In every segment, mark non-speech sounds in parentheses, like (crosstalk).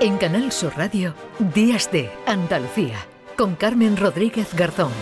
En Canal Sur Radio, Días de Andalucía, con Carmen Rodríguez Garzón.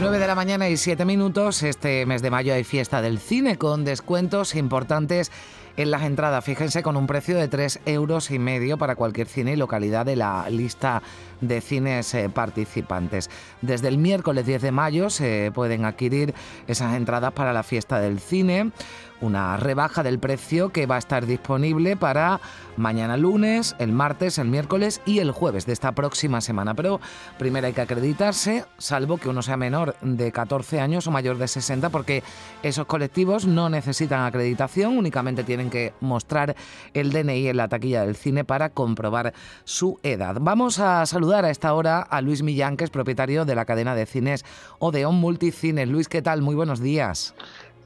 9 de la mañana y 7 minutos. Este mes de mayo hay fiesta del cine con descuentos importantes en las entradas. Fíjense con un precio de 3 euros y medio para cualquier cine y localidad de la lista de cines eh, participantes. Desde el miércoles 10 de mayo se pueden adquirir esas entradas para la fiesta del cine una rebaja del precio que va a estar disponible para mañana lunes, el martes, el miércoles y el jueves de esta próxima semana. Pero primero hay que acreditarse, salvo que uno sea menor de 14 años o mayor de 60, porque esos colectivos no necesitan acreditación, únicamente tienen que mostrar el DNI en la taquilla del cine para comprobar su edad. Vamos a saludar a esta hora a Luis Millán, que es propietario de la cadena de cines Odeon Multicines. Luis, ¿qué tal? Muy buenos días.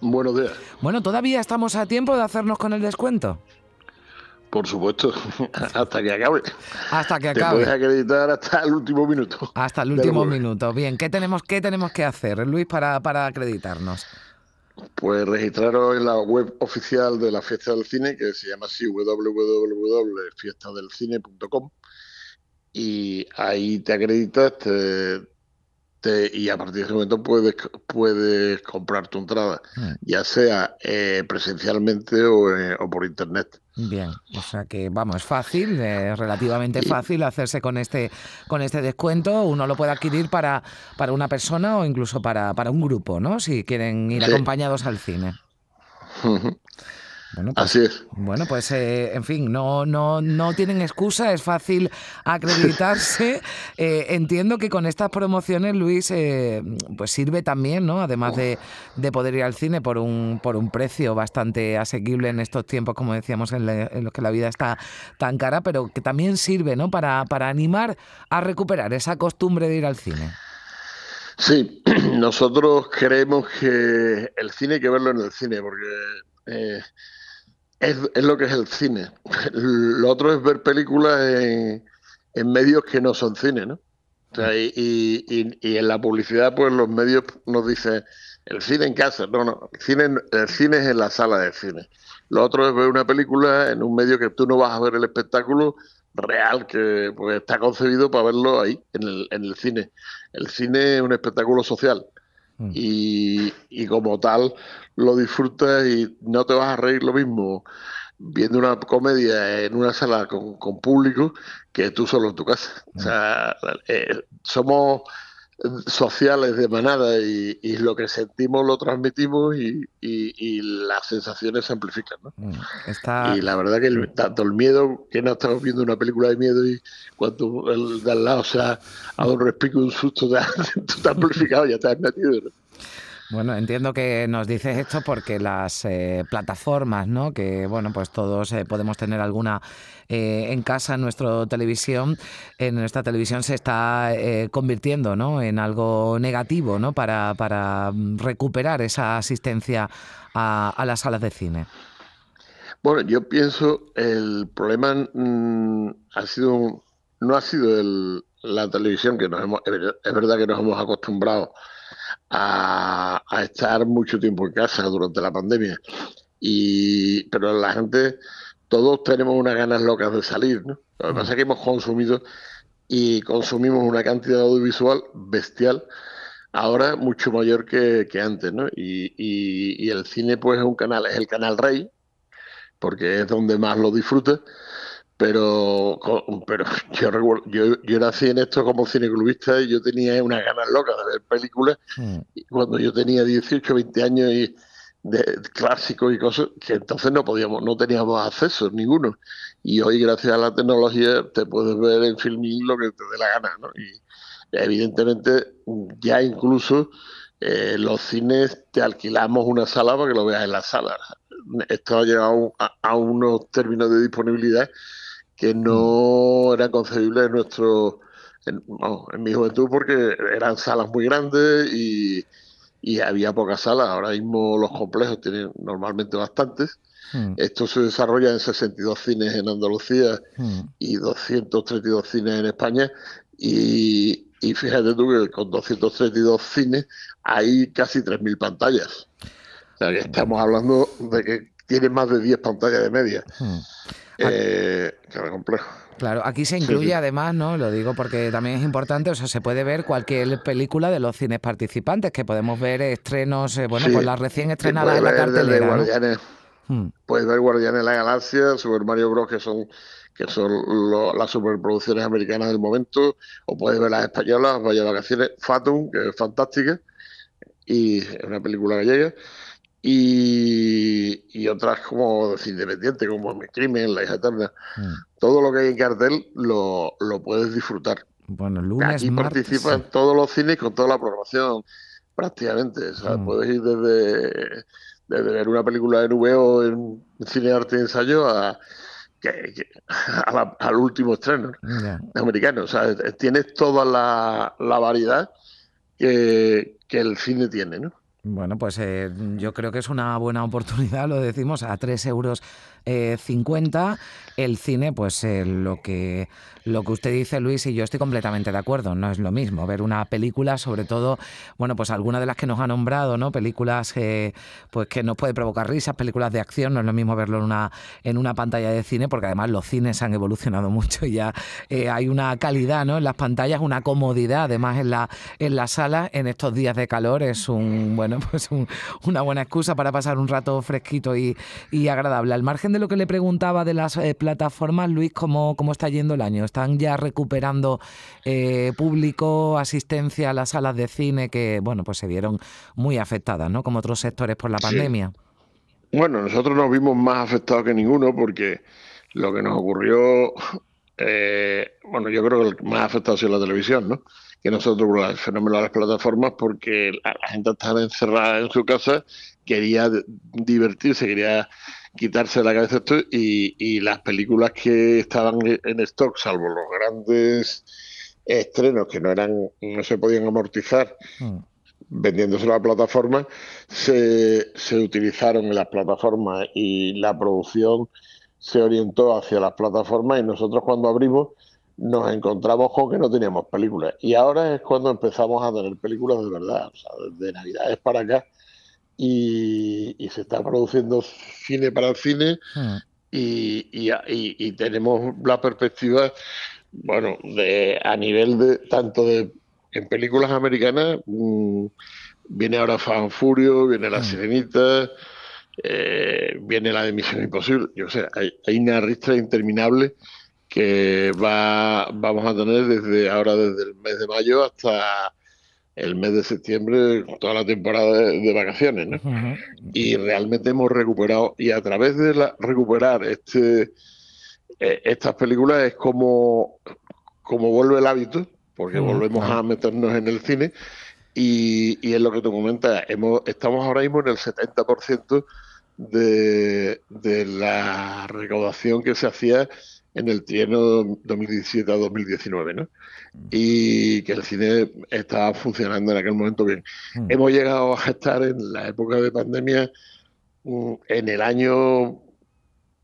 Buenos días. Bueno, todavía estamos a tiempo de hacernos con el descuento. Por supuesto, (laughs) hasta que acabe. Hasta que acabe. Te puedes acreditar hasta el último minuto. Hasta el último minuto. Bien, ¿qué tenemos, qué tenemos que hacer, Luis, para, para acreditarnos? Pues registraros en la web oficial de la Fiesta del Cine, que se llama así www.fiestadelcine.com y ahí te acreditas, y a partir de ese momento puedes, puedes comprar tu entrada, hmm. ya sea eh, presencialmente eh, o, por internet. Bien, o sea que vamos, es fácil, es relativamente fácil hacerse con este con este descuento. Uno lo puede adquirir para, para una persona o incluso para, para un grupo, ¿no? Si quieren ir acompañados al cine. Bueno, pues, Así es. Bueno, pues eh, en fin, no, no, no tienen excusa, es fácil acreditarse. (laughs) Eh, entiendo que con estas promociones, Luis, eh, pues sirve también, ¿no? Además de, poder ir al cine por un, por un precio bastante asequible en estos tiempos, como decíamos, en, los que la vida está tan cara, pero que también sirve, ¿no? Para, para animar a recuperar esa costumbre de ir al cine. Sí, (clears throat) nosotros creemos que el cine hay que verlo en el cine, porque es, lo que es el cine. Lo otro es ver películas en, medios que no son cine, ¿no? y, en la publicidad, pues los medios nos dicen el cine en casa. No, no, el cine, el cine es en la sala de cine. Lo otro es ver una película en un medio que tú no vas a ver el espectáculo real, que pues, está concebido para verlo ahí, en el, en el cine. El cine es un espectáculo social. Mm. Y, y, como tal lo disfrutas y no te vas a reír lo mismo viendo una comedia en una sala con, público que tú solo en tu casa. O sea, eh, somos sociales de manada y, lo que sentimos lo transmitimos y, las sensaciones se amplifican. ¿no? Mm, y la verdad que tanto el miedo, que no estamos viendo una película de miedo y cuando el de al lado, o sea, a un respico un susto, te, te has amplificado, ya te has metido. ¿no? Bueno, entiendo que nos dices esto porque las eh, plataformas, ¿no? Que bueno, pues todos eh, podemos tener alguna eh, en casa en nuestra televisión, en nuestra televisión se está convirtiendo, ¿no? En algo negativo, ¿no? Para, para recuperar esa asistencia a, las salas de cine. Bueno, yo pienso el problema mm, ha sido no ha sido el, la televisión que nos hemos es verdad que nos hemos acostumbrado a, estar mucho tiempo en casa durante la pandemia. Y, pero la gente, todos tenemos unas ganas locas de salir, ¿no? Lo que pasa es que hemos consumido y consumimos una cantidad audiovisual bestial, ahora mucho mayor que, antes, ¿no? Y, y, el cine, pues, es un canal, es el canal rey, porque es donde más lo disfruta pero pero (laughs) yo recuerdo, yo, yo nací en esto como cineclubista y yo tenía unas ganas locas de ver películas mm. y cuando yo tenía 18, 20 años y de clásicos y cosas que entonces no podíamos, no teníamos acceso ninguno. Y hoy gracias a la tecnología te puedes ver en filming lo que te dé la gana, ¿no? Y evidentemente ya incluso eh, los cines te alquilamos una sala para que lo veas en la sala. Esto ha llegado a unos términos de disponibilidad que no era concebible en nuestro en, mi juventud porque eran salas muy grandes y, había pocas salas. Ahora mismo los complejos tienen normalmente bastantes. Hmm. Esto se desarrolla en 62 cines en Andalucía hmm. y 232 cines en España. Y, y, fíjate tú que con 232 cines hay casi 3.000 pantallas. O sea que estamos hablando de que tiene más de 10 pantallas de media. Eh, complejo. Claro, aquí se incluye además, ¿no? Lo digo porque también es importante, o sea, se puede ver cualquier película de los cines participantes, que podemos ver estrenos, eh, bueno, pues las recién estrenadas en la cartelera. Hmm. Puedes ver Guardianes de la Galaxia, Super Mario Bros. que son que son las superproducciones americanas del momento, o puedes ver las españolas, Vaya Vacaciones, Fatum, que es fantástica, y es una película gallega, y, y otras como independientes, como Mi Crimen, La hija eterna. Hmm. Todo lo que hay en cartel lo, lo puedes disfrutar. Bueno, lunes, Aquí participan todos los cines con toda la programación, prácticamente. O sea, hmm. puedes ir desde, desde ver una película de nube en cine arte y ensayo a, (laughs) al último estreno americano. O sea, tienes toda la, la variedad que, que el cine tiene, ¿no? Bueno, pues eh, yo creo que es una buena oportunidad, lo decimos, a 3 euros eh, 50. El cine, pues eh, lo que lo que usted dice, Luis, y yo estoy completamente de acuerdo. No es lo mismo ver una película, sobre todo, bueno, pues alguna de las que nos ha nombrado, ¿no? Películas eh, pues que nos puede provocar risas, películas de acción. No es lo mismo verlo en una en una pantalla de cine, porque además los cines han evolucionado (laughs) mucho y ya hay una calidad, ¿no? En las pantallas, una comodidad, además en la en la sala en estos días de calor es un bueno, (laughs) pues una buena excusa para pasar un rato fresquito y, y agradable. Al margen de lo que le preguntaba de las eh, plataformas, Luis, ¿cómo, ¿cómo está yendo el año? ¿Están ya recuperando eh, público, asistencia a las salas de cine que, bueno, pues se vieron muy afectadas, ¿no? Como otros sectores por la pandemia. Bueno, nosotros nos vimos más afectados que ninguno porque lo que nos ocurrió, eh, bueno, yo creo que el más afectado ha sido la televisión, ¿no? Que nosotros el fenómeno de las plataformas porque la, la gente estaba encerrada en su casa, quería divertirse, quería quitarse la cabeza esto y, las películas que estaban en stock, salvo los grandes estrenos que no eran no se podían amortizar hmm. vendiéndose la plataforma, se, se utilizaron en las plataformas y la producción se orientó hacia las plataformas y nosotros cuando abrimos nos encontramos con que no teníamos películas. Y ahora es cuando empezamos a tener películas de verdad. O sea, de Navidades para acá y, se está produciendo cine para el cine hmm. y, tenemos la perspectiva, bueno, de a nivel de tanto de en películas americanas, mm, viene ahora Fan Furio, viene La hmm. Sirenita, eh, viene la de Misión Imposible, yo sé, hay, hay una ristra interminable que va, vamos a tener desde ahora, desde el mes de mayo hasta el mes de septiembre, toda la temporada de, vacaciones, ¿no? Y realmente hemos recuperado, y a través de la, recuperar este eh, estas películas es como, como vuelve el hábito, porque volvemos a meternos en el cine, y, y es lo que tú comentas, hemos, estamos ahora mismo en el 70% de, de la recaudación que se hacía en el trienio 2017 a 2019, ¿no? Mm. Y que el cine estaba funcionando en aquel momento bien. Mm. Hemos llegado a estar en la época de pandemia, mm, en el año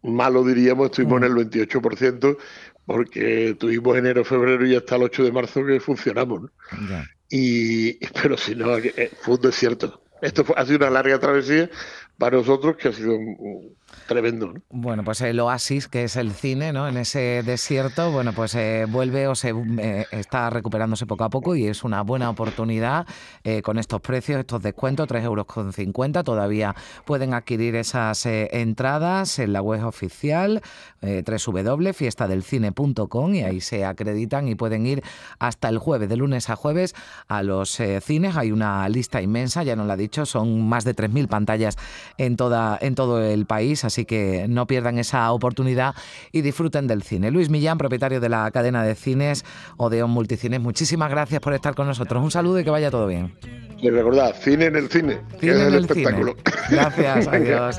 malo diríamos, estuvimos en el 28%, porque tuvimos enero, febrero y hasta el 8 de marzo que funcionamos. ¿no? Y, pero si no, eh, fue un desierto. Esto ha sido una larga travesía para nosotros que ha sido tremendo. Bueno, pues el oasis, que es el cine, ¿no? En ese desierto, bueno, pues eh, vuelve o se eh, está recuperándose poco a poco y es una buena oportunidad eh, con estos precios, estos descuentos, 3,50 euros. Con 50. Todavía pueden adquirir esas entradas en la web oficial www.fiestadelcine.com y ahí se acreditan y pueden ir hasta el jueves, de lunes a jueves, a los cines. Hay una lista inmensa, ya nos lo ha dicho, son más de 3.000 pantallas en, toda, en todo el país, así que no pierdan esa oportunidad y disfruten del cine. Luis Millán, propietario de la cadena de cines Odeon Multicines, muchísimas gracias por estar con nosotros. Un saludo y que vaya todo bien. Y recordad, cine en el cine, cine en el, espectáculo. Gracias, (laughs) adiós.